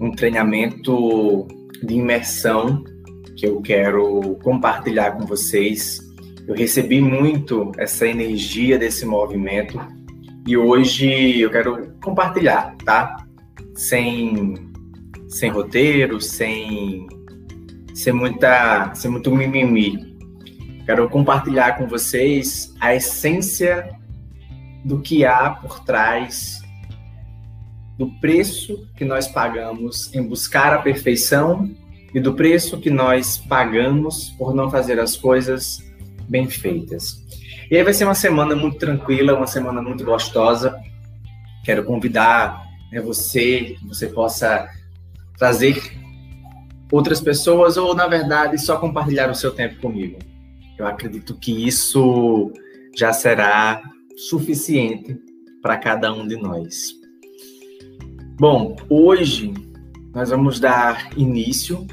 um treinamento de imersão que eu quero compartilhar com vocês. Eu recebi muito essa energia desse movimento e hoje eu quero compartilhar, tá? Sem, sem roteiro, sem, sem, muita, sem muito mimimi. Quero compartilhar com vocês a essência do que há por trás do preço que nós pagamos em buscar a perfeição e do preço que nós pagamos por não fazer as coisas bem feitas. E aí vai ser uma semana muito tranquila, uma semana muito gostosa. Quero convidar né, você, que você possa trazer outras pessoas ou, na verdade, só compartilhar o seu tempo comigo. Eu acredito que isso já será suficiente para cada um de nós. Bom, hoje nós vamos dar início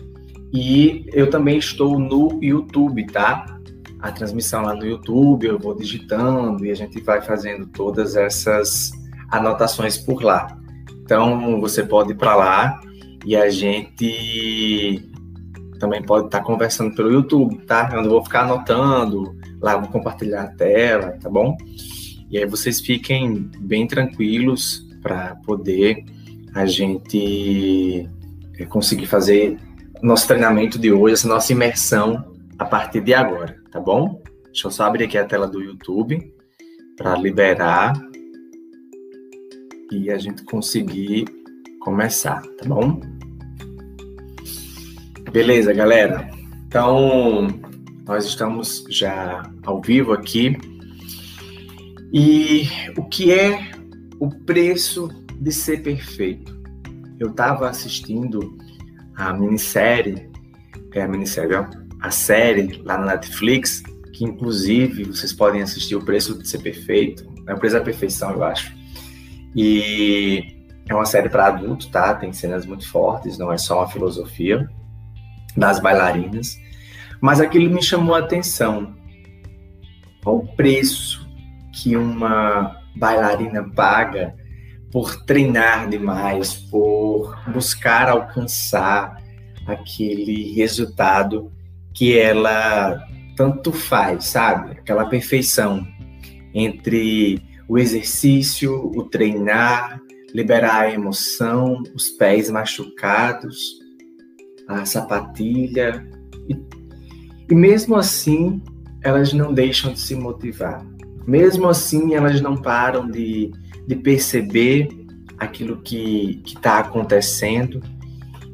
e eu também estou no YouTube, tá? A transmissão lá no YouTube, eu vou digitando e a gente vai fazendo todas essas anotações por lá. Então, você pode ir para lá e a gente também pode estar tá conversando pelo YouTube, tá? Eu não vou ficar anotando, lá vou compartilhar a tela, tá bom? E aí vocês fiquem bem tranquilos para poder a gente eh, conseguir fazer nosso treinamento de hoje, essa nossa imersão a partir de agora, tá bom? Deixa eu só abrir aqui a tela do YouTube para liberar e a gente conseguir começar, tá bom? Beleza, galera. Então, nós estamos já ao vivo aqui. E o que é o preço de ser perfeito? Eu estava assistindo a minissérie, é a minissérie, ó, a série lá na Netflix, que inclusive vocês podem assistir O Preço de Ser Perfeito, é o Preço da Perfeição, eu acho. E é uma série para adultos, tá? Tem cenas muito fortes, não é só uma filosofia das bailarinas. Mas aquilo me chamou a atenção. Qual o preço que uma bailarina paga por treinar demais, por buscar alcançar aquele resultado que ela tanto faz, sabe? Aquela perfeição entre o exercício, o treinar, liberar a emoção, os pés machucados, a sapatilha. E, e mesmo assim, elas não deixam de se motivar. Mesmo assim, elas não param de, de perceber aquilo que está acontecendo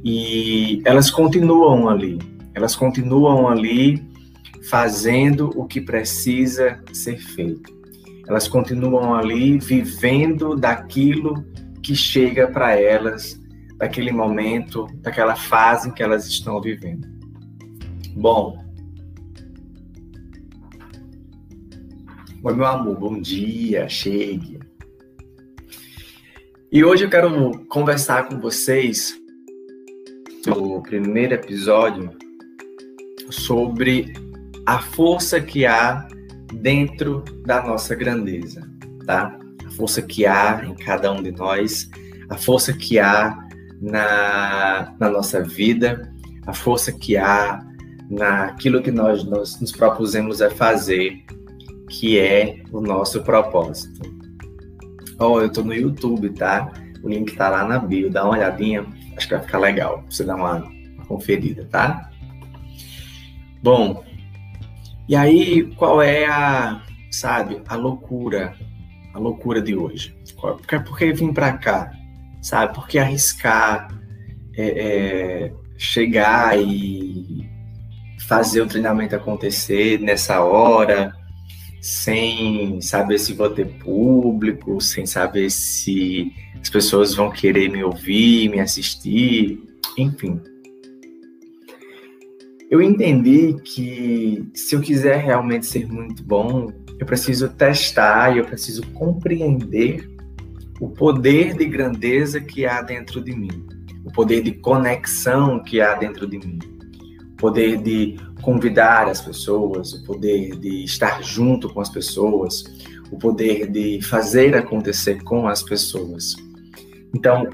e elas continuam ali. Elas continuam ali fazendo o que precisa ser feito. Elas continuam ali vivendo daquilo que chega para elas, daquele momento, daquela fase que elas estão vivendo. Bom, Oi, meu amor, bom dia, chegue. E hoje eu quero conversar com vocês no primeiro episódio sobre a força que há dentro da nossa grandeza, tá? A força que há em cada um de nós, a força que há na, na nossa vida, a força que há naquilo que nós, nós nos propusemos a fazer, que é o nosso propósito. Ó, oh, eu tô no YouTube, tá? O link tá lá na bio, dá uma olhadinha, acho que vai ficar legal, você dar uma, conferida, tá? Bom, e aí, qual é a, sabe, a loucura, a loucura de hoje? Por que, por que vim para cá? Sabe, por que arriscar é, é, chegar e fazer o treinamento acontecer nessa hora, sem saber se vou ter público, sem saber se as pessoas vão querer me ouvir, me assistir, enfim. Eu entendi que se eu quiser realmente ser muito bom, eu preciso testar e eu preciso compreender o poder de grandeza que há dentro de mim, o poder de conexão que há dentro de mim, o poder de convidar as pessoas, o poder de estar junto com as pessoas, o poder de fazer acontecer com as pessoas. Então,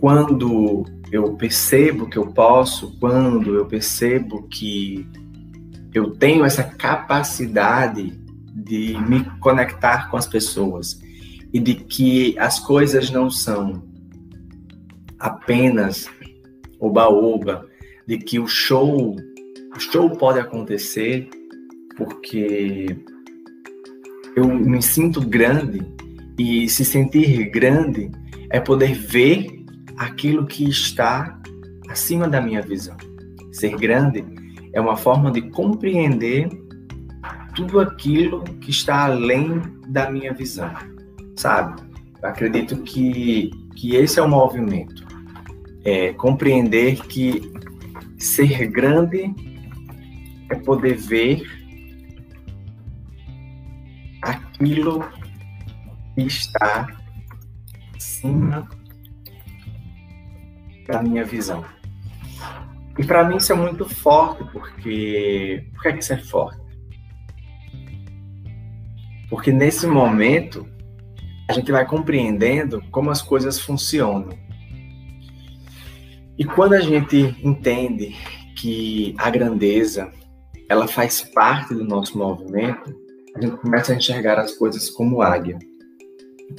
quando eu percebo que eu posso, quando eu percebo que eu tenho essa capacidade de me conectar com as pessoas e de que as coisas não são apenas oba-oba, de que o show, show pode acontecer porque eu me sinto grande e se sentir grande é poder ver aquilo que está acima da minha visão. Ser grande é uma forma de compreender tudo aquilo que está além da minha visão, sabe? Eu acredito que, que esse é o movimento. É compreender que ser grande é poder ver aquilo que está acima da minha visão. E para mim isso é muito forte, porque. Por que, é que isso é forte? Porque nesse momento a gente vai compreendendo como as coisas funcionam. E quando a gente entende que a grandeza ela faz parte do nosso movimento, a gente começa a enxergar as coisas como águia.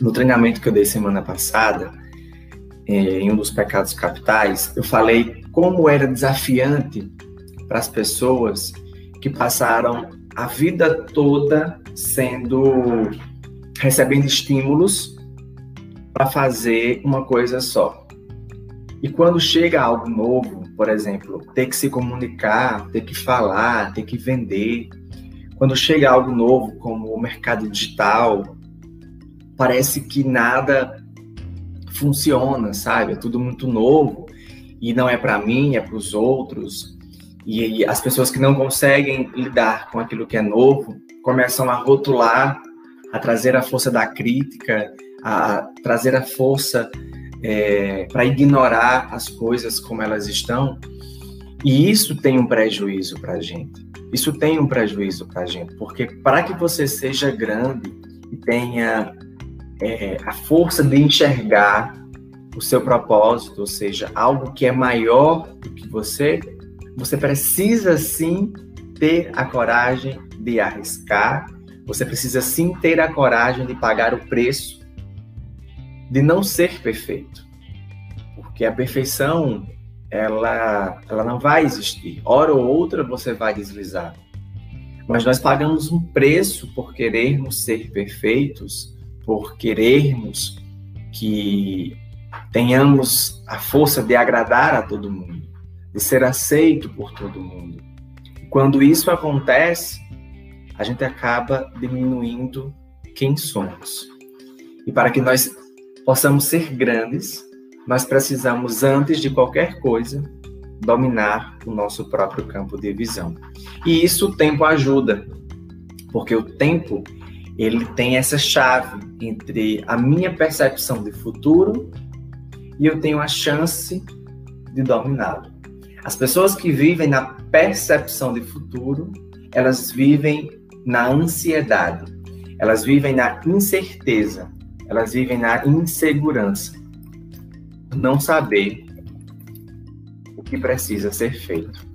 No treinamento que eu dei semana passada, eh, em um dos pecados capitais, eu falei como era desafiante para as pessoas que passaram a vida toda sendo recebendo estímulos para fazer uma coisa só. E quando chega algo novo, por exemplo, ter que se comunicar, ter que falar, ter que vender, quando chega algo novo, como o mercado digital, parece que nada funciona, sabe? É tudo muito novo e não é para mim, é para os outros. E, e as pessoas que não conseguem lidar com aquilo que é novo começam a rotular, a trazer a força da crítica, a trazer a força é, para ignorar as coisas como elas estão. E isso tem um prejuízo para a gente. Isso tem um prejuízo para a gente, porque para que você seja grande e tenha é, a força de enxergar o seu propósito, ou seja, algo que é maior do que você, você precisa sim ter a coragem de arriscar, você precisa sim ter a coragem de pagar o preço de não ser perfeito. Porque a perfeição ela, ela não vai existir. Hora ou outra você vai deslizar. Mas nós pagamos um preço por querermos ser perfeitos, por querermos que tenhamos a força de agradar a todo mundo, de ser aceito por todo mundo. Quando isso acontece, a gente acaba diminuindo quem somos. E para que nós possamos ser grandes, nós precisamos, antes de qualquer coisa, dominar o nosso próprio campo de visão. E isso o tempo ajuda, porque o tempo ele tem essa chave entre a minha percepção de futuro e eu tenho a chance de dominá-lo. As pessoas que vivem na percepção de futuro, elas vivem na ansiedade, elas vivem na incerteza, elas vivem na insegurança não saber o que precisa ser feito.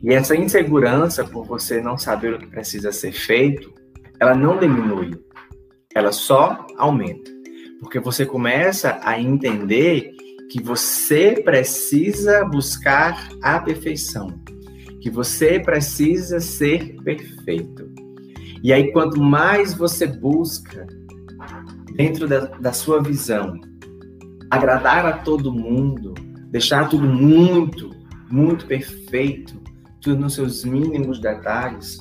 E essa insegurança por você não saber o que precisa ser feito, ela não diminui, ela só aumenta. Porque você começa a entender que você precisa buscar a perfeição, que você precisa ser perfeito. E aí, quanto mais você busca dentro da, da sua visão, agradar a todo mundo, deixar tudo muito, muito perfeito, tudo nos seus mínimos detalhes,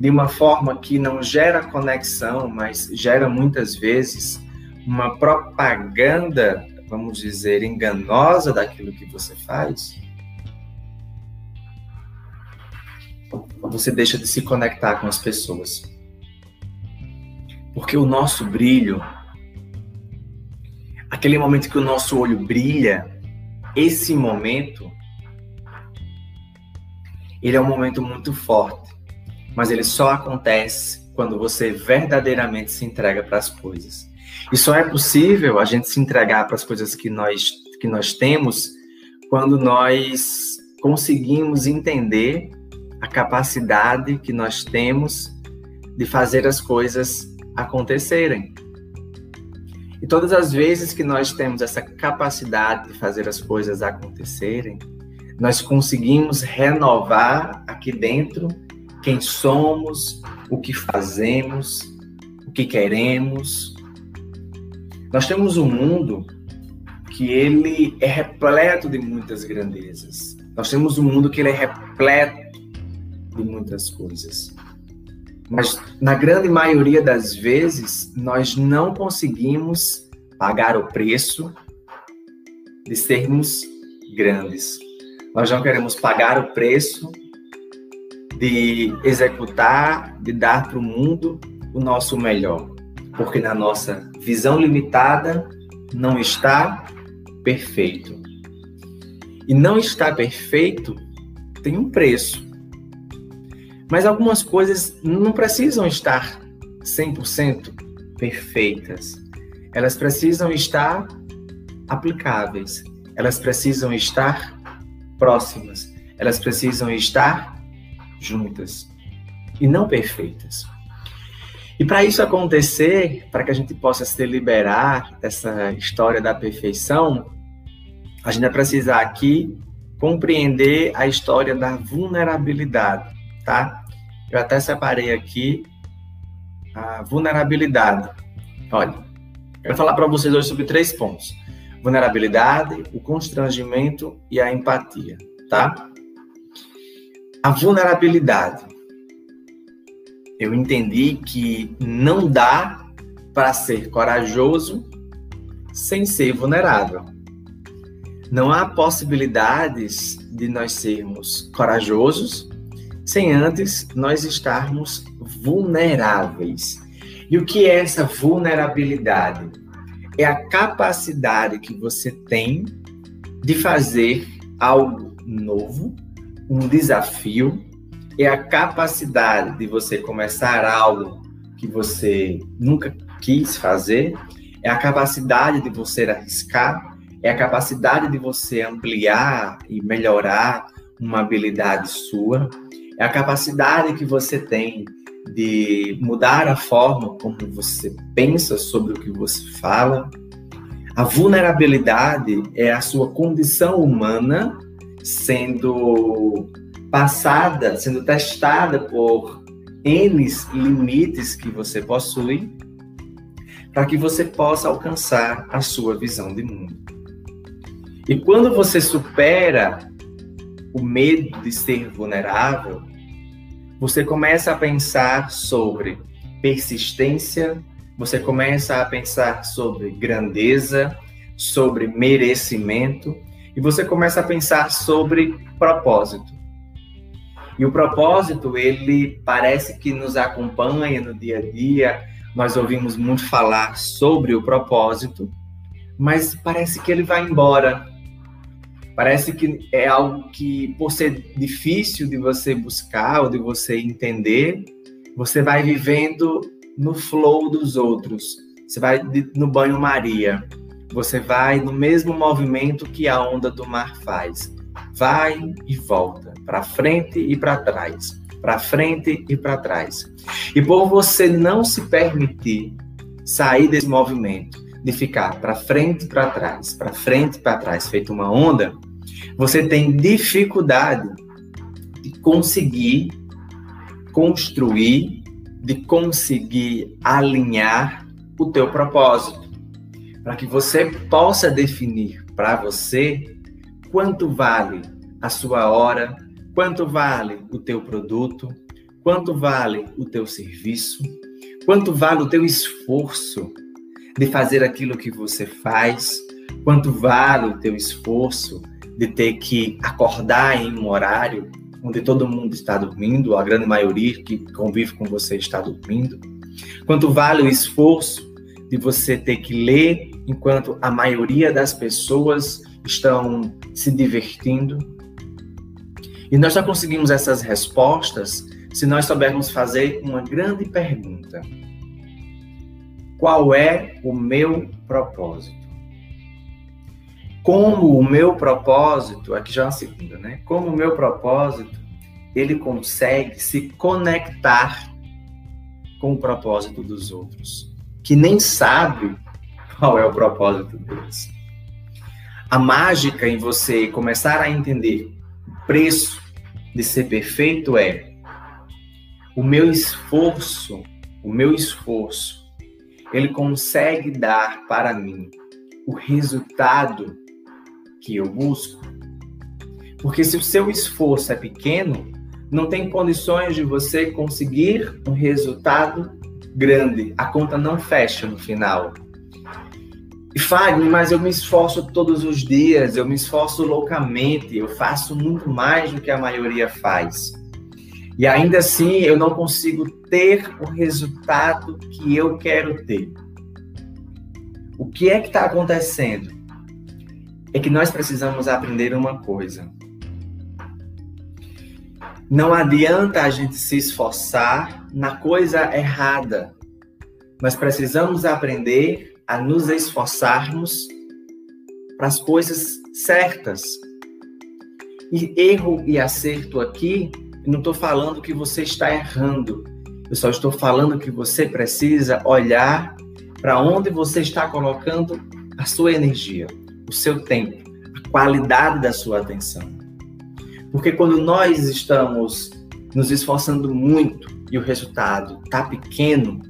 de uma forma que não gera conexão, mas gera muitas vezes uma propaganda, vamos dizer, enganosa daquilo que você faz, você deixa de se conectar com as pessoas. Porque o nosso brilho aquele momento que o nosso olho brilha, esse momento, ele é um momento muito forte, mas ele só acontece quando você verdadeiramente se entrega para as coisas. E só é possível a gente se entregar para as coisas que nós, que nós temos quando nós conseguimos entender a capacidade que nós temos de fazer as coisas acontecerem. E todas as vezes que nós temos essa capacidade de fazer as coisas acontecerem, nós conseguimos renovar aqui dentro quem somos, o que fazemos, o que queremos. Nós temos um mundo que ele é repleto de muitas grandezas. Nós temos um mundo que ele é repleto de muitas coisas. Mas na grande maioria das vezes, nós não conseguimos pagar o preço de sermos grandes. Nós não queremos pagar o preço de executar, de dar para o mundo o nosso melhor. Porque na nossa visão limitada não está perfeito. E não está perfeito tem um preço. Mas algumas coisas não precisam estar 100% perfeitas. Elas precisam estar aplicáveis. Elas precisam estar próximas. Elas precisam estar juntas e não perfeitas. E para isso acontecer, para que a gente possa se liberar dessa história da perfeição, a gente vai precisar aqui compreender a história da vulnerabilidade, tá? Eu até separei aqui a vulnerabilidade. Olha, eu vou falar para vocês hoje sobre três pontos: vulnerabilidade, o constrangimento e a empatia, tá? A vulnerabilidade. Eu entendi que não dá para ser corajoso sem ser vulnerável. Não há possibilidades de nós sermos corajosos sem antes nós estarmos vulneráveis. E o que é essa vulnerabilidade? É a capacidade que você tem de fazer algo novo, um desafio, é a capacidade de você começar algo que você nunca quis fazer, é a capacidade de você arriscar, é a capacidade de você ampliar e melhorar uma habilidade sua, é a capacidade que você tem de mudar a forma como você pensa sobre o que você fala. A vulnerabilidade é a sua condição humana sendo passada, sendo testada por N limites que você possui, para que você possa alcançar a sua visão de mundo. E quando você supera o medo de ser vulnerável, você começa a pensar sobre persistência, você começa a pensar sobre grandeza, sobre merecimento, e você começa a pensar sobre propósito. E o propósito, ele parece que nos acompanha no dia a dia, nós ouvimos muito falar sobre o propósito, mas parece que ele vai embora, Parece que é algo que, por ser difícil de você buscar ou de você entender, você vai vivendo no flow dos outros. Você vai no banho-maria. Você vai no mesmo movimento que a onda do mar faz. Vai e volta, para frente e para trás, para frente e para trás. E por você não se permitir sair desse movimento, de ficar para frente e para trás, para frente e para trás, feito uma onda, você tem dificuldade de conseguir construir, de conseguir alinhar o teu propósito, para que você possa definir para você quanto vale a sua hora, quanto vale o teu produto, quanto vale o teu serviço, quanto vale o teu esforço de fazer aquilo que você faz, quanto vale o teu esforço de ter que acordar em um horário onde todo mundo está dormindo, a grande maioria que convive com você está dormindo? Quanto vale o esforço de você ter que ler enquanto a maioria das pessoas estão se divertindo? E nós só conseguimos essas respostas se nós soubermos fazer uma grande pergunta. qual é o meu propósito. Como o meu propósito, aqui já é uma segunda, né? Como o meu propósito, ele consegue se conectar com o propósito dos outros, que nem sabe qual é o propósito deles. A mágica em você começar a entender o preço de ser perfeito é o meu esforço, o meu esforço, ele consegue dar para mim o resultado que eu busco. Porque se o seu esforço é pequeno, não tem condições de você conseguir um resultado grande. A conta não fecha no final. E Fagner, mas eu me esforço todos os dias, eu me esforço loucamente, eu faço muito mais do que a maioria faz. E ainda assim eu não consigo ter o resultado que eu quero ter. O que é que está acontecendo? É que nós precisamos aprender uma coisa. Não adianta a gente se esforçar na coisa errada. Nós precisamos aprender a nos esforçarmos para as coisas certas. E erro e acerto aqui, eu não estou falando que você está errando. Eu só estou falando que você precisa olhar para onde você está colocando a sua energia, o seu tempo, a qualidade da sua atenção. Porque quando nós estamos nos esforçando muito e o resultado está pequeno,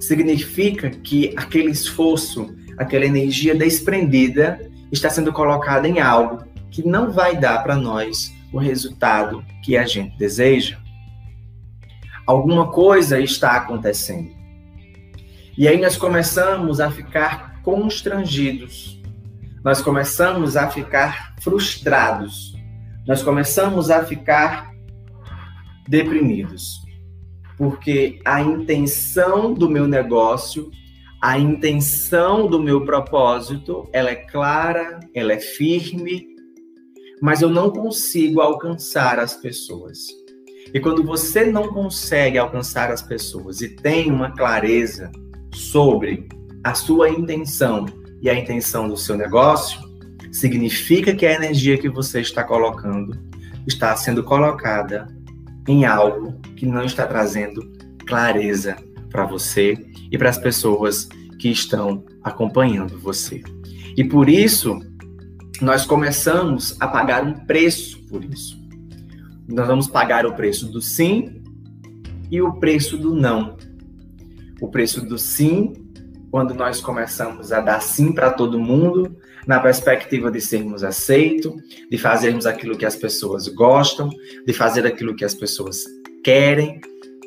significa que aquele esforço, aquela energia desprendida está sendo colocada em algo que não vai dar para nós o resultado que a gente deseja. Alguma coisa está acontecendo. E aí nós começamos a ficar constrangidos. Nós começamos a ficar frustrados. Nós começamos a ficar deprimidos porque a intenção do meu negócio, a intenção do meu propósito, ela é clara, ela é firme, mas eu não consigo alcançar as pessoas. E quando você não consegue alcançar as pessoas e tem uma clareza sobre a sua intenção e a intenção do seu negócio, significa que a energia que você está colocando está sendo colocada em algo que não está trazendo clareza para você e para as pessoas que estão acompanhando você. E por isso, nós começamos a pagar um preço por isso. Nós vamos pagar o preço do sim e o preço do não. O preço do sim, quando nós começamos a dar sim para todo mundo, na perspectiva de sermos aceitos, de fazermos aquilo que as pessoas gostam, de fazer aquilo que as pessoas querem,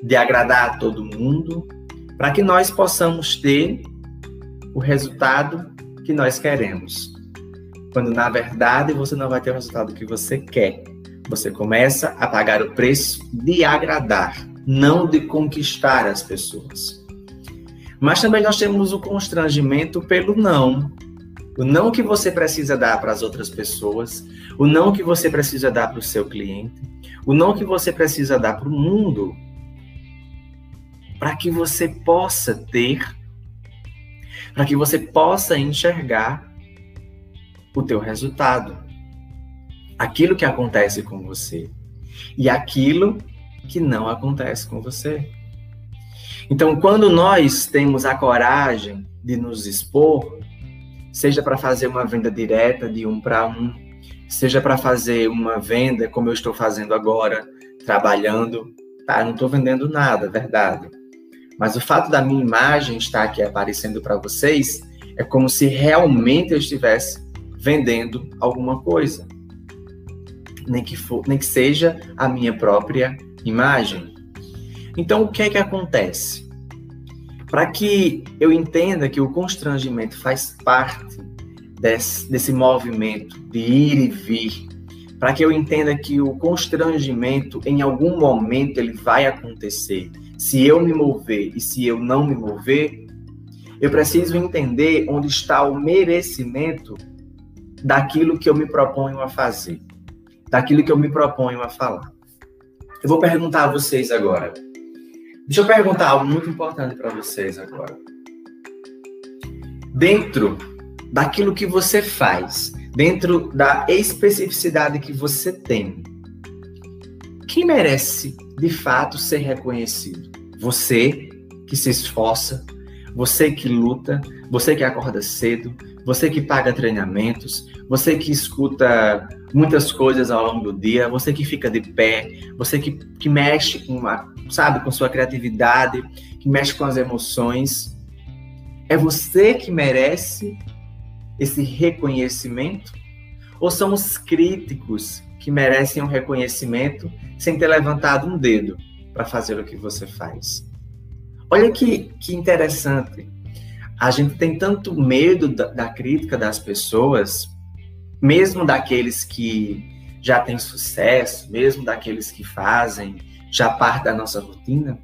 de agradar a todo mundo, para que nós possamos ter o resultado que nós queremos. Quando na verdade você não vai ter o resultado que você quer. Você começa a pagar o preço de agradar, não de conquistar as pessoas. Mas também nós temos o constrangimento pelo não. O não que você precisa dar para as outras pessoas, o não que você precisa dar para o seu cliente, o não que você precisa dar para o mundo, para que você possa ter, para que você possa enxergar o teu resultado, aquilo que acontece com você e aquilo que não acontece com você. Então, quando nós temos a coragem de nos expor, seja para fazer uma venda direta de um para um, seja para fazer uma venda como eu estou fazendo agora, trabalhando, tá? Não estou vendendo nada, verdade. Mas o fato da minha imagem estar aqui aparecendo para vocês é como se realmente eu estivesse vendendo alguma coisa. Nem que, for, nem que seja a minha própria imagem. Então, o que é que acontece? Para que eu entenda que o constrangimento faz parte desse, desse movimento de ir e vir, para que eu entenda que o constrangimento em algum momento ele vai acontecer. Se eu me mover e se eu não me mover, eu preciso entender onde está o merecimento daquilo que eu me proponho a fazer, daquilo que eu me proponho a falar. Eu vou perguntar a vocês agora. Deixa eu perguntar algo muito importante para vocês agora. dentro daquilo que você faz, dentro da especificidade que você tem, quem merece de fato ser reconhecido? Você que se esforça, você que luta, você que acorda cedo, você que paga treinamentos, você que escuta muitas coisas ao longo do dia, você que fica de pé, você que, que mexe com, a, sabe, com sua criatividade, que mexe com as emoções. É você que merece esse reconhecimento? Ou são os críticos que merecem um reconhecimento sem ter levantado um dedo para fazer o que você faz? Olha que, que interessante. A gente tem tanto medo da, da crítica das pessoas, mesmo daqueles que já têm sucesso, mesmo daqueles que fazem já parte da nossa rotina,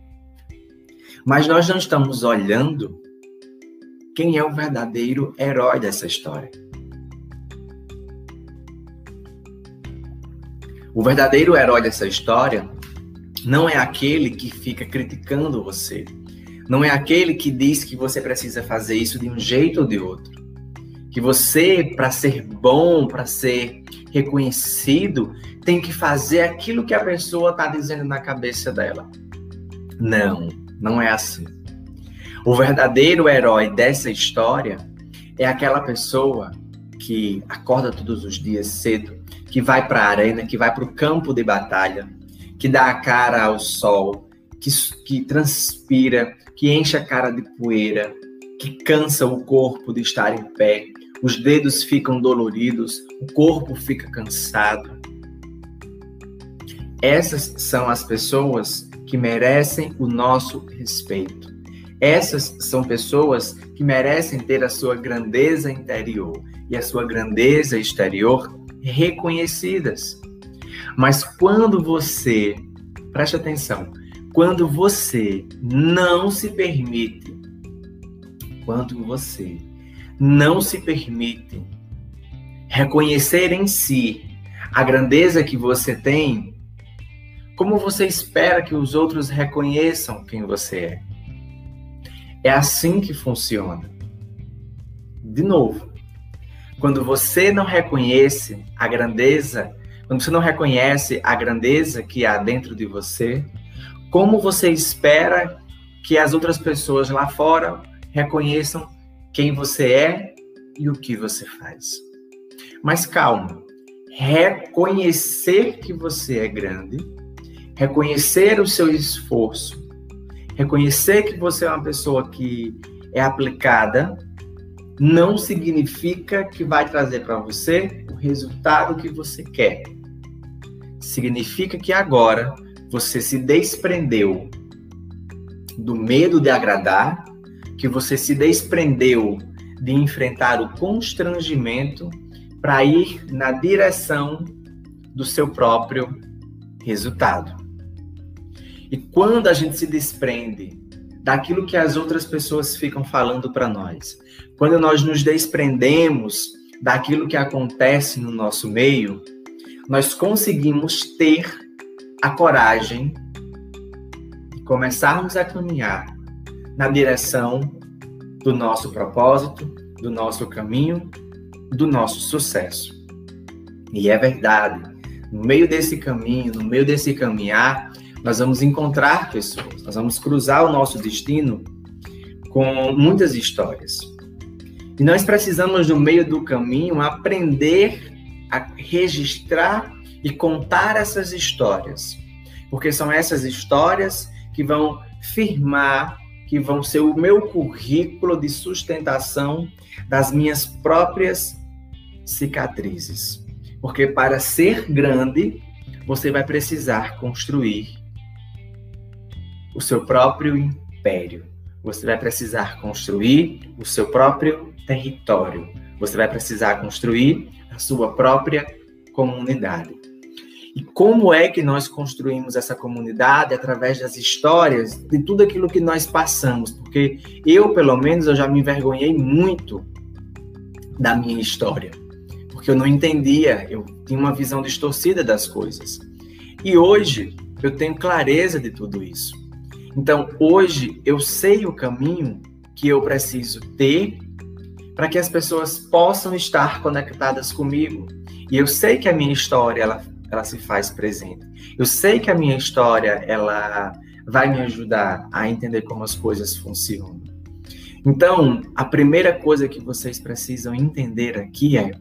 mas nós não estamos olhando quem é o verdadeiro herói dessa história. O verdadeiro herói dessa história não é aquele que fica criticando você, não é aquele que diz que você precisa fazer isso de um jeito ou de outro. Que você, para ser bom, para ser reconhecido, tem que fazer aquilo que a pessoa está dizendo na cabeça dela. Não, não é assim. O verdadeiro herói dessa história é aquela pessoa que acorda todos os dias cedo, que vai para a arena, que vai para o campo de batalha, que dá a cara ao sol, que, que transpira, que enche a cara de poeira, que cansa o corpo de estar em pé, os dedos ficam doloridos, o corpo fica cansado. Essas são as pessoas que merecem o nosso respeito. Essas são pessoas que merecem ter a sua grandeza interior e a sua grandeza exterior reconhecidas. Mas quando você, preste atenção, quando você não se permite, quando você não se permite reconhecer em si a grandeza que você tem, como você espera que os outros reconheçam quem você é? É assim que funciona. De novo, quando você não reconhece a grandeza, quando você não reconhece a grandeza que há dentro de você, como você espera que as outras pessoas lá fora reconheçam quem você é e o que você faz? Mas calma, reconhecer que você é grande, reconhecer o seu esforço, Reconhecer que você é uma pessoa que é aplicada não significa que vai trazer para você o resultado que você quer. Significa que agora você se desprendeu do medo de agradar, que você se desprendeu de enfrentar o constrangimento para ir na direção do seu próprio resultado. E quando a gente se desprende daquilo que as outras pessoas ficam falando para nós, quando nós nos desprendemos daquilo que acontece no nosso meio, nós conseguimos ter a coragem de começarmos a caminhar na direção do nosso propósito, do nosso caminho, do nosso sucesso. E é verdade, no meio desse caminho, no meio desse caminhar, nós vamos encontrar pessoas, nós vamos cruzar o nosso destino com muitas histórias. E nós precisamos, no meio do caminho, aprender a registrar e contar essas histórias, porque são essas histórias que vão firmar, que vão ser o meu currículo de sustentação das minhas próprias cicatrizes. Porque para ser grande, você vai precisar construir o seu próprio império. Você vai precisar construir o seu próprio território. Você vai precisar construir a sua própria comunidade. E como é que nós construímos essa comunidade através das histórias, de tudo aquilo que nós passamos? Porque eu, pelo menos, eu já me envergonhei muito da minha história, porque eu não entendia, eu tinha uma visão distorcida das coisas. E hoje eu tenho clareza de tudo isso. Então, hoje eu sei o caminho que eu preciso ter para que as pessoas possam estar conectadas comigo. E eu sei que a minha história ela, ela se faz presente. Eu sei que a minha história ela vai me ajudar a entender como as coisas funcionam. Então, a primeira coisa que vocês precisam entender aqui é,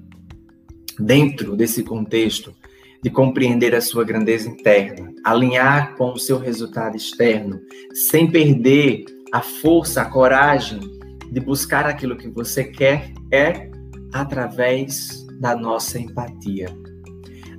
dentro desse contexto de compreender a sua grandeza interna, alinhar com o seu resultado externo, sem perder a força, a coragem de buscar aquilo que você quer, é através da nossa empatia.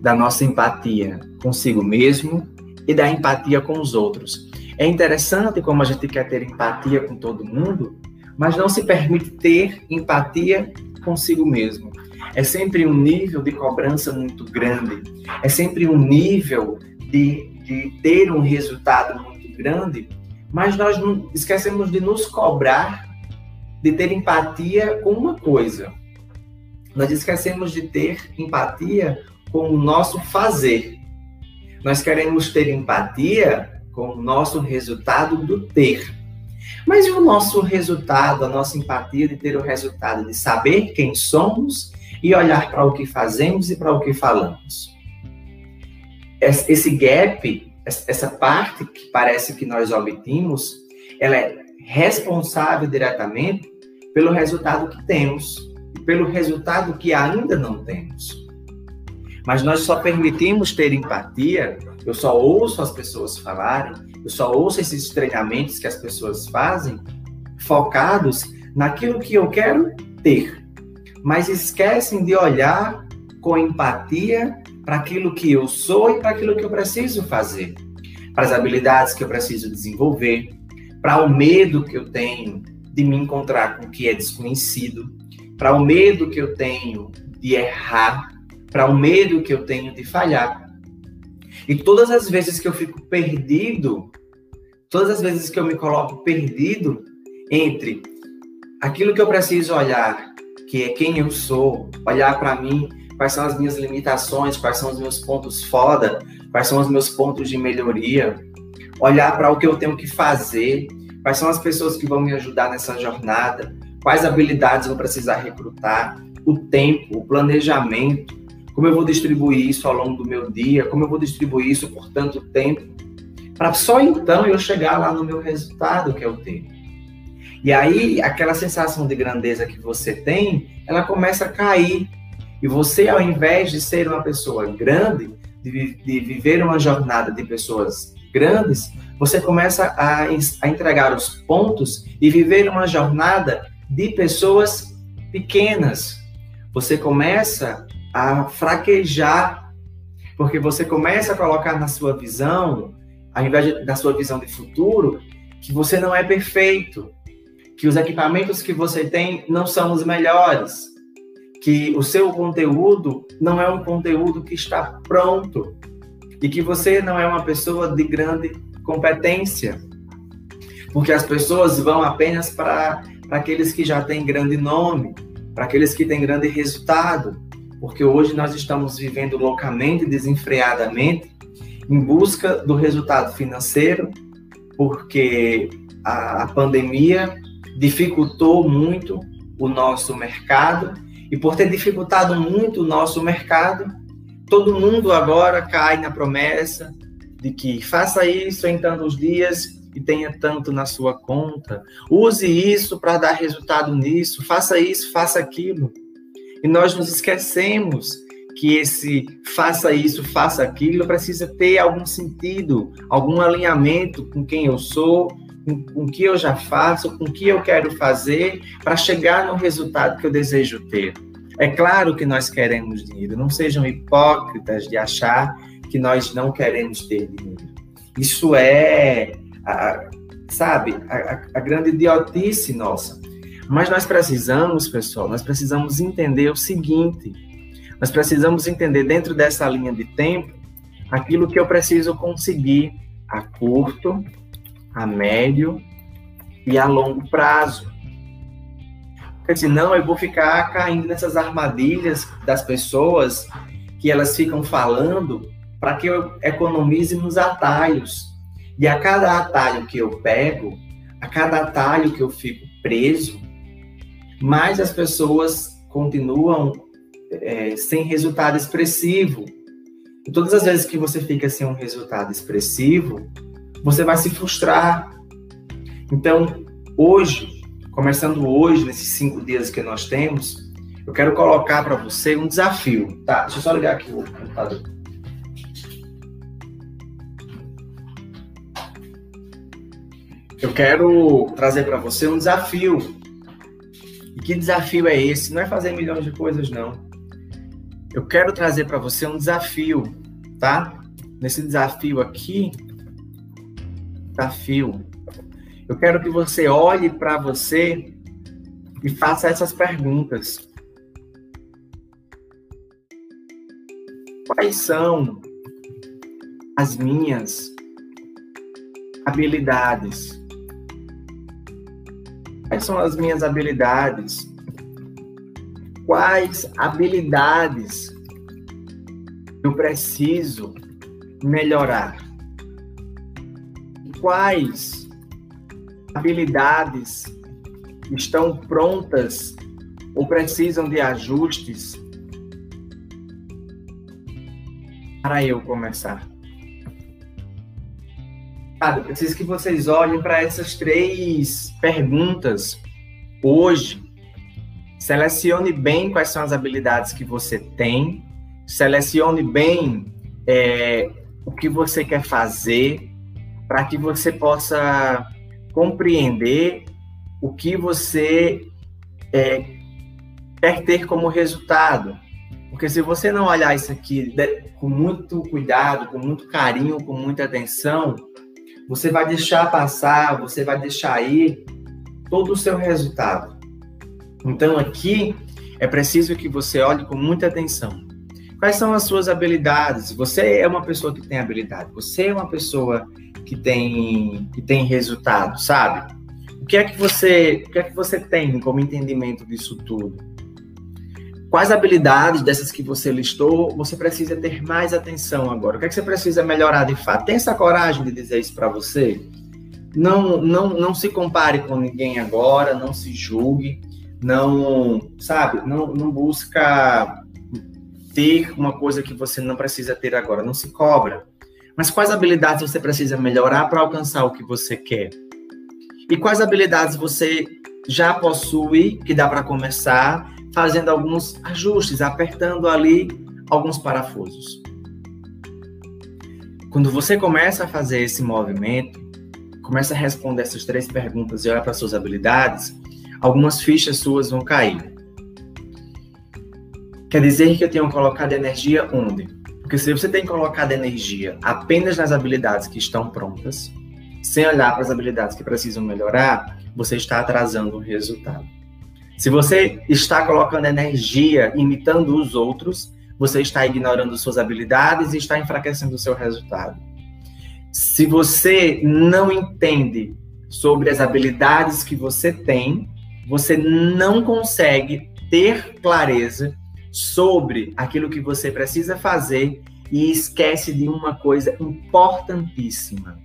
Da nossa empatia consigo mesmo e da empatia com os outros. É interessante como a gente quer ter empatia com todo mundo, mas não se permite ter empatia consigo mesmo. É sempre um nível de cobrança muito grande, é sempre um nível de, de ter um resultado muito grande, mas nós não esquecemos de nos cobrar, de ter empatia com uma coisa. Nós esquecemos de ter empatia com o nosso fazer. Nós queremos ter empatia com o nosso resultado do ter. Mas e o nosso resultado, a nossa empatia de ter o resultado de saber quem somos e olhar para o que fazemos e para o que falamos? Esse gap, essa parte que parece que nós obtemos, ela é responsável diretamente pelo resultado que temos e pelo resultado que ainda não temos. Mas nós só permitimos ter empatia, eu só ouço as pessoas falarem, eu só ouço esses treinamentos que as pessoas fazem, focados naquilo que eu quero ter, mas esquecem de olhar com empatia para aquilo que eu sou e para aquilo que eu preciso fazer, para as habilidades que eu preciso desenvolver, para o medo que eu tenho de me encontrar com o que é desconhecido, para o medo que eu tenho de errar, para o medo que eu tenho de falhar. E todas as vezes que eu fico perdido, todas as vezes que eu me coloco perdido entre aquilo que eu preciso olhar, que é quem eu sou, olhar para mim, quais são as minhas limitações, quais são os meus pontos foda, quais são os meus pontos de melhoria, olhar para o que eu tenho que fazer, quais são as pessoas que vão me ajudar nessa jornada, quais habilidades vou precisar recrutar, o tempo, o planejamento, como eu vou distribuir isso ao longo do meu dia, como eu vou distribuir isso por tanto tempo, para só então eu chegar lá no meu resultado que eu tenho. E aí, aquela sensação de grandeza que você tem, ela começa a cair. E você, ao invés de ser uma pessoa grande, de, de viver uma jornada de pessoas grandes, você começa a, a entregar os pontos e viver uma jornada de pessoas pequenas. Você começa a fraquejar, porque você começa a colocar na sua visão, ao invés da sua visão de futuro, que você não é perfeito, que os equipamentos que você tem não são os melhores, que o seu conteúdo não é um conteúdo que está pronto. E que você não é uma pessoa de grande competência, porque as pessoas vão apenas para aqueles que já têm grande nome, para aqueles que têm grande resultado, porque hoje nós estamos vivendo loucamente, desenfreadamente, em busca do resultado financeiro, porque a, a pandemia dificultou muito o nosso mercado, e por ter dificultado muito o nosso mercado, todo mundo agora cai na promessa de que faça isso em tantos dias e tenha tanto na sua conta. Use isso para dar resultado nisso, faça isso, faça aquilo. E nós nos esquecemos que esse faça isso, faça aquilo precisa ter algum sentido, algum alinhamento com quem eu sou, com, com o que eu já faço, com o que eu quero fazer para chegar no resultado que eu desejo ter. É claro que nós queremos dinheiro, não sejam hipócritas de achar que nós não queremos ter dinheiro. Isso é, a, sabe, a, a grande idiotice nossa. Mas nós precisamos, pessoal, nós precisamos entender o seguinte: nós precisamos entender dentro dessa linha de tempo aquilo que eu preciso conseguir a curto, a médio e a longo prazo. Porque senão eu vou ficar caindo nessas armadilhas das pessoas que elas ficam falando para que eu economize nos atalhos. E a cada atalho que eu pego, a cada atalho que eu fico preso, mais as pessoas continuam é, sem resultado expressivo. E todas as vezes que você fica sem um resultado expressivo, você vai se frustrar. Então, hoje, começando hoje, nesses cinco dias que nós temos, eu quero colocar para você um desafio. Tá, deixa eu só ligar aqui o computador. Eu quero trazer para você um desafio. E que desafio é esse? Não é fazer milhões de coisas, não. Eu quero trazer para você um desafio, tá? Nesse desafio aqui, desafio, eu quero que você olhe para você e faça essas perguntas. Quais são as minhas habilidades? Quais são as minhas habilidades? Quais habilidades eu preciso melhorar? Quais habilidades estão prontas ou precisam de ajustes para eu começar? Eu preciso que vocês olhem para essas três perguntas hoje. Selecione bem quais são as habilidades que você tem, selecione bem é, o que você quer fazer, para que você possa compreender o que você é, quer ter como resultado. Porque se você não olhar isso aqui com muito cuidado, com muito carinho, com muita atenção, você vai deixar passar, você vai deixar ir todo o seu resultado. Então aqui é preciso que você olhe com muita atenção. Quais são as suas habilidades? Você é uma pessoa que tem habilidade, você é uma pessoa que tem que tem resultado, sabe? O que é que você, o que é que você tem como entendimento disso tudo? Quais habilidades dessas que você listou você precisa ter mais atenção agora? O que é que você precisa melhorar de fato? Tem essa coragem de dizer isso para você? Não, não, não se compare com ninguém agora, não se julgue, não, sabe, não, não busca ter uma coisa que você não precisa ter agora, não se cobra. Mas quais habilidades você precisa melhorar para alcançar o que você quer? E quais habilidades você já possui que dá para começar fazendo alguns ajustes, apertando ali alguns parafusos. Quando você começa a fazer esse movimento, começa a responder essas três perguntas e olhar para suas habilidades, algumas fichas suas vão cair. Quer dizer que eu tenho colocado energia onde? Porque se você tem colocado energia apenas nas habilidades que estão prontas, sem olhar para as habilidades que precisam melhorar, você está atrasando o resultado. Se você está colocando energia imitando os outros, você está ignorando suas habilidades e está enfraquecendo o seu resultado. Se você não entende sobre as habilidades que você tem, você não consegue ter clareza sobre aquilo que você precisa fazer e esquece de uma coisa importantíssima.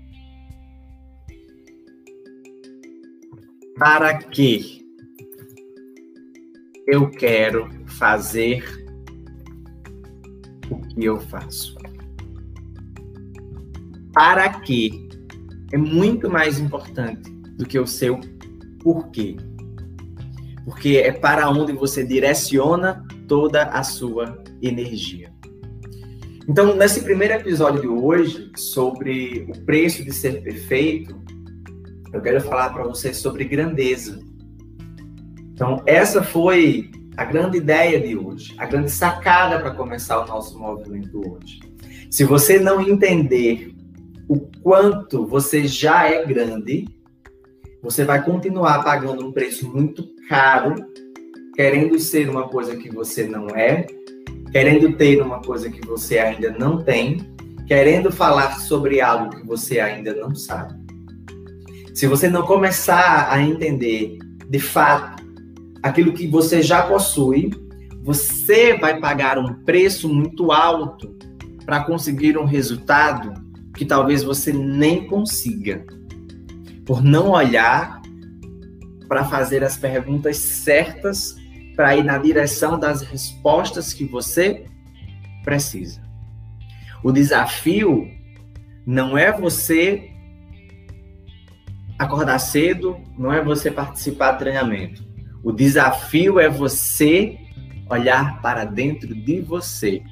Para quê? Eu quero fazer o que eu faço. Para quê? É muito mais importante do que o seu porquê. Porque é para onde você direciona toda a sua energia. Então, nesse primeiro episódio de hoje, sobre o preço de ser perfeito, eu quero falar para você sobre grandeza. Então, essa foi a grande ideia de hoje, a grande sacada para começar o nosso movimento hoje. Se você não entender o quanto você já é grande, você vai continuar pagando um preço muito caro, querendo ser uma coisa que você não é, querendo ter uma coisa que você ainda não tem, querendo falar sobre algo que você ainda não sabe. Se você não começar a entender de fato aquilo que você já possui, você vai pagar um preço muito alto para conseguir um resultado que talvez você nem consiga, por não olhar para fazer as perguntas certas para ir na direção das respostas que você precisa. O desafio não é você acordar cedo, não é você participar do treinamento. O desafio é você olhar para dentro de você,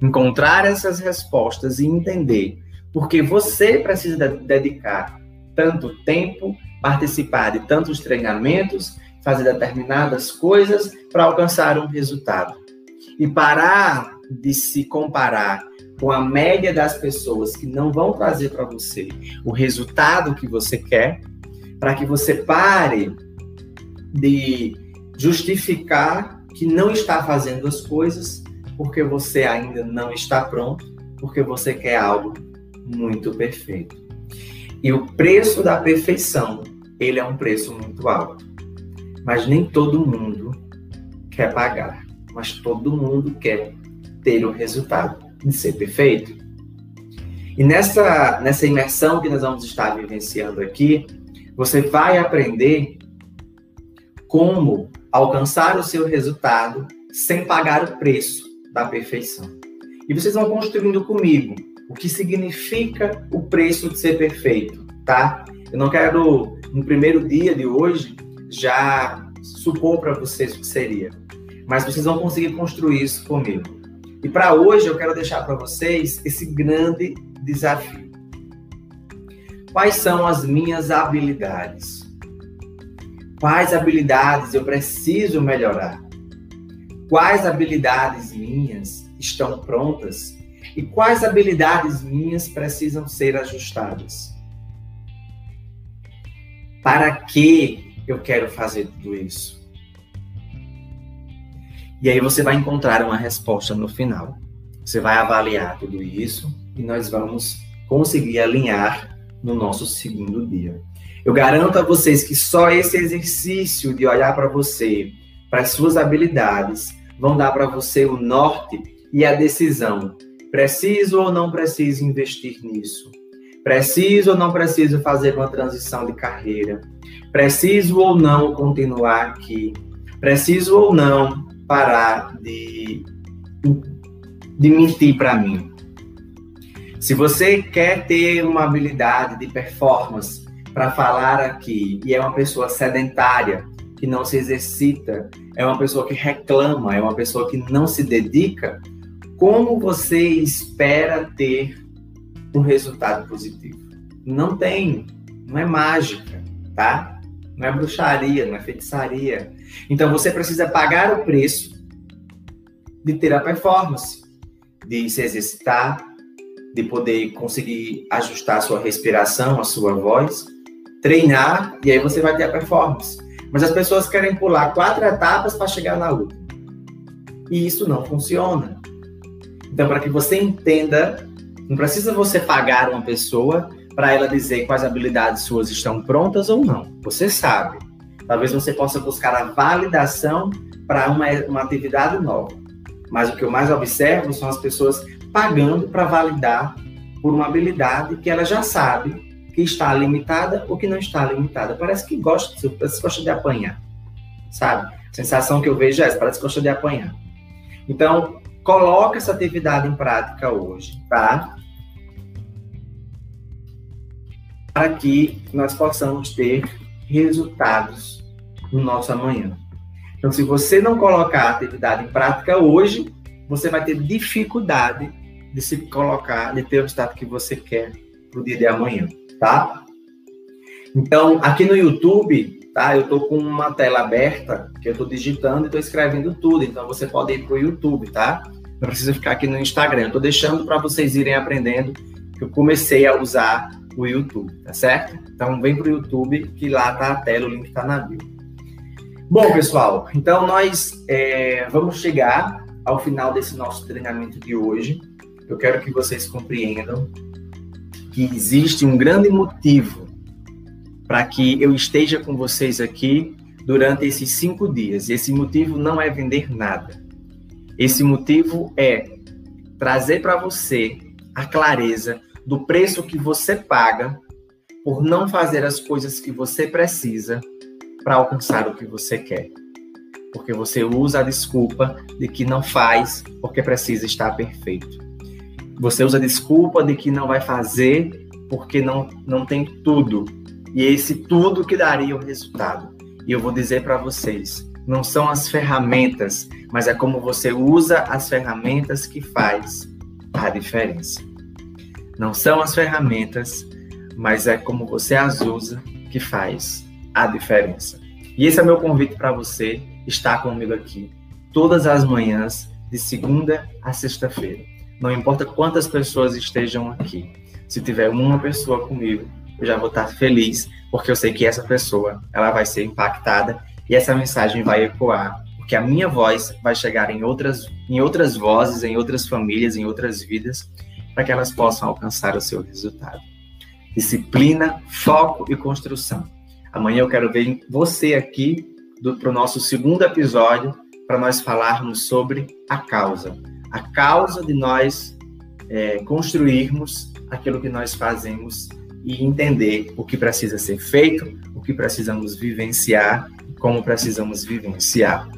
encontrar essas respostas e entender porque você precisa dedicar tanto tempo, participar de tantos treinamentos, fazer determinadas coisas para alcançar um resultado. E parar de se comparar com a média das pessoas que não vão trazer para você o resultado que você quer, para que você pare de justificar que não está fazendo as coisas porque você ainda não está pronto, porque você quer algo muito perfeito. E o preço da perfeição, ele é um preço muito alto. Mas nem todo mundo quer pagar, mas todo mundo quer ter o resultado de ser perfeito. E nessa, nessa imersão que nós vamos estar vivenciando aqui, você vai aprender como alcançar o seu resultado sem pagar o preço da perfeição. E vocês vão construindo comigo o que significa o preço de ser perfeito, tá? Eu não quero, no primeiro dia de hoje, já supor para vocês o que seria, mas vocês vão conseguir construir isso comigo. E para hoje eu quero deixar para vocês esse grande desafio. Quais são as minhas habilidades? Quais habilidades eu preciso melhorar? Quais habilidades minhas estão prontas e quais habilidades minhas precisam ser ajustadas? Para que eu quero fazer tudo isso? E aí você vai encontrar uma resposta no final. Você vai avaliar tudo isso e nós vamos conseguir alinhar no nosso segundo dia. Eu garanto a vocês que só esse exercício de olhar para você, para as suas habilidades, vão dar para você o norte e a decisão. Preciso ou não preciso investir nisso? Preciso ou não preciso fazer uma transição de carreira? Preciso ou não continuar aqui? Preciso ou não parar de, de mentir para mim? Se você quer ter uma habilidade de performance para falar aqui e é uma pessoa sedentária, que não se exercita, é uma pessoa que reclama, é uma pessoa que não se dedica, como você espera ter um resultado positivo? Não tem, não é mágica, tá? Não é bruxaria, não é feitiçaria. Então você precisa pagar o preço de ter a performance, de se exercitar, de poder conseguir ajustar a sua respiração, a sua voz, treinar e aí você vai ter a performance. Mas as pessoas querem pular quatro etapas para chegar na última. E isso não funciona. Então, para que você entenda, não precisa você pagar uma pessoa para ela dizer quais habilidades suas estão prontas ou não. Você sabe. Talvez você possa buscar a validação para uma, uma atividade nova. Mas o que eu mais observo são as pessoas pagando para validar por uma habilidade que ela já sabe que está limitada ou que não está limitada. Parece que gosta, parece que gosta de apanhar, sabe? A sensação que eu vejo é essa, parece que gosta de apanhar. Então, coloca essa atividade em prática hoje, tá? Para que nós possamos ter resultados no nosso amanhã. Então, se você não colocar a atividade em prática hoje, você vai ter dificuldade de se colocar, de ter o estado que você quer para o dia de amanhã, tá? Então, aqui no YouTube, tá? Eu tô com uma tela aberta que eu tô digitando e tô escrevendo tudo. Então, você pode ir pro YouTube, tá? Não precisa ficar aqui no Instagram. Eu tô deixando para vocês irem aprendendo que eu comecei a usar o YouTube, tá certo? Então, vem pro YouTube que lá tá a tela, o link tá na bio. Bom, pessoal, então nós é, vamos chegar ao final desse nosso treinamento de hoje eu quero que vocês compreendam que existe um grande motivo para que eu esteja com vocês aqui durante esses cinco dias. Esse motivo não é vender nada. Esse motivo é trazer para você a clareza do preço que você paga por não fazer as coisas que você precisa para alcançar o que você quer. Porque você usa a desculpa de que não faz porque precisa estar perfeito. Você usa desculpa de que não vai fazer porque não, não tem tudo. E é esse tudo que daria o resultado. E eu vou dizer para vocês, não são as ferramentas, mas é como você usa as ferramentas que faz a diferença. Não são as ferramentas, mas é como você as usa que faz a diferença. E esse é meu convite para você estar comigo aqui todas as manhãs, de segunda a sexta-feira. Não importa quantas pessoas estejam aqui. Se tiver uma pessoa comigo, eu já vou estar feliz, porque eu sei que essa pessoa, ela vai ser impactada e essa mensagem vai ecoar, porque a minha voz vai chegar em outras em outras vozes, em outras famílias, em outras vidas, para que elas possam alcançar o seu resultado. Disciplina, foco e construção. Amanhã eu quero ver você aqui para o nosso segundo episódio, para nós falarmos sobre a causa. A causa de nós é, construirmos aquilo que nós fazemos e entender o que precisa ser feito, o que precisamos vivenciar, como precisamos vivenciar.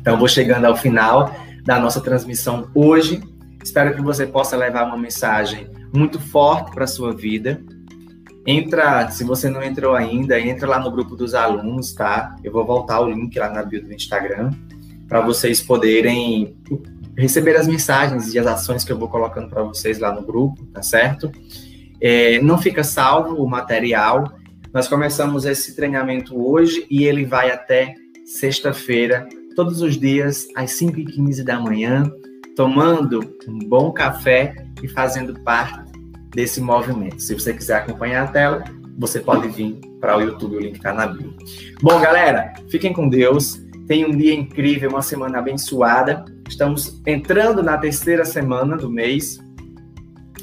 Então, vou chegando ao final da nossa transmissão hoje. Espero que você possa levar uma mensagem muito forte para a sua vida, Entra, se você não entrou ainda, entra lá no grupo dos alunos, tá? Eu vou voltar o link lá na bio do Instagram para vocês poderem receber as mensagens e as ações que eu vou colocando para vocês lá no grupo, tá certo? É, não fica salvo o material. Nós começamos esse treinamento hoje e ele vai até sexta-feira, todos os dias, às 5h15 da manhã, tomando um bom café e fazendo parte desse movimento. Se você quiser acompanhar a tela, você pode vir para o YouTube, o link está na bio. Bom, galera, fiquem com Deus. Tenham um dia incrível, uma semana abençoada. Estamos entrando na terceira semana do mês.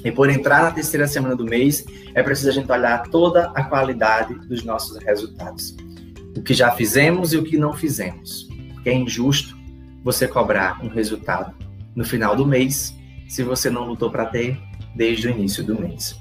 E por entrar na terceira semana do mês, é preciso a gente olhar toda a qualidade dos nossos resultados. O que já fizemos e o que não fizemos. Porque é injusto você cobrar um resultado no final do mês se você não lutou para ter desde o início do mês.